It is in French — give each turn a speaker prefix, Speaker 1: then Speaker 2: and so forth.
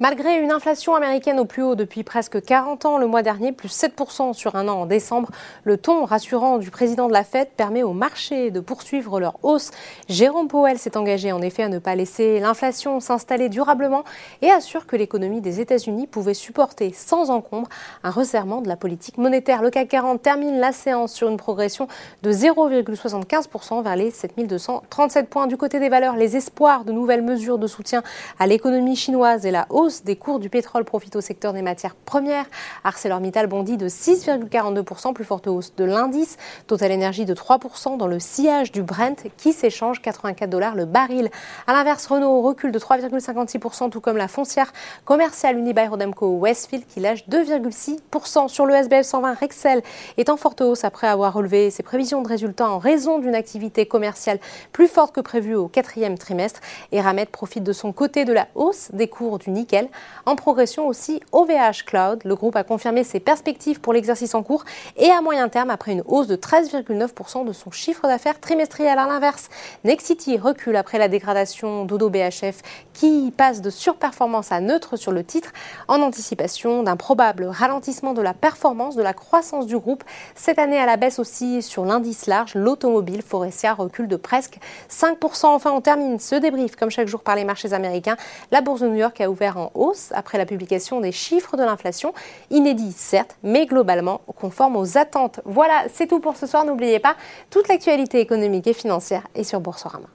Speaker 1: Malgré une inflation américaine au plus haut depuis presque 40 ans le mois dernier, plus 7% sur un an en décembre, le ton rassurant du président de la Fed permet aux marchés de poursuivre leur hausse. Jérôme Powell s'est engagé en effet à ne pas laisser l'inflation s'installer durablement et assure que l'économie des États-Unis pouvait supporter sans encombre un resserrement de la politique monétaire. Le CAC 40 termine la séance sur une progression de 0,75% vers les 7237 points. Du côté des valeurs, les espoirs de nouvelles mesures de soutien à l'économie chinoise et la hausse des cours du pétrole profite au secteur des matières premières. ArcelorMittal bondit de 6,42%, plus forte hausse de l'indice. Total Energy de 3% dans le sillage du Brent qui s'échange 84 dollars le baril. À l'inverse, Renault recule de 3,56%, tout comme la foncière commerciale Unibail-Rodamco Westfield qui lâche 2,6%. Sur le SBF 120, Rexel est en forte hausse après avoir relevé ses prévisions de résultats en raison d'une activité commerciale plus forte que prévue au quatrième trimestre. Et Ramet profite de son côté de la hausse des cours du nickel en progression aussi OVH Cloud. Le groupe a confirmé ses perspectives pour l'exercice en cours et à moyen terme après une hausse de 13,9% de son chiffre d'affaires trimestriel. À l'inverse, Nexity recule après la dégradation d'Odo BHF qui passe de surperformance à neutre sur le titre en anticipation d'un probable ralentissement de la performance de la croissance du groupe. Cette année à la baisse aussi sur l'indice large, l'automobile Forestia recule de presque 5%. Enfin, on termine ce débrief comme chaque jour par les marchés américains. La bourse de New York a ouvert hausse après la publication des chiffres de l'inflation, inédits certes, mais globalement conformes aux attentes. Voilà, c'est tout pour ce soir. N'oubliez pas, toute l'actualité économique et financière est sur Boursorama.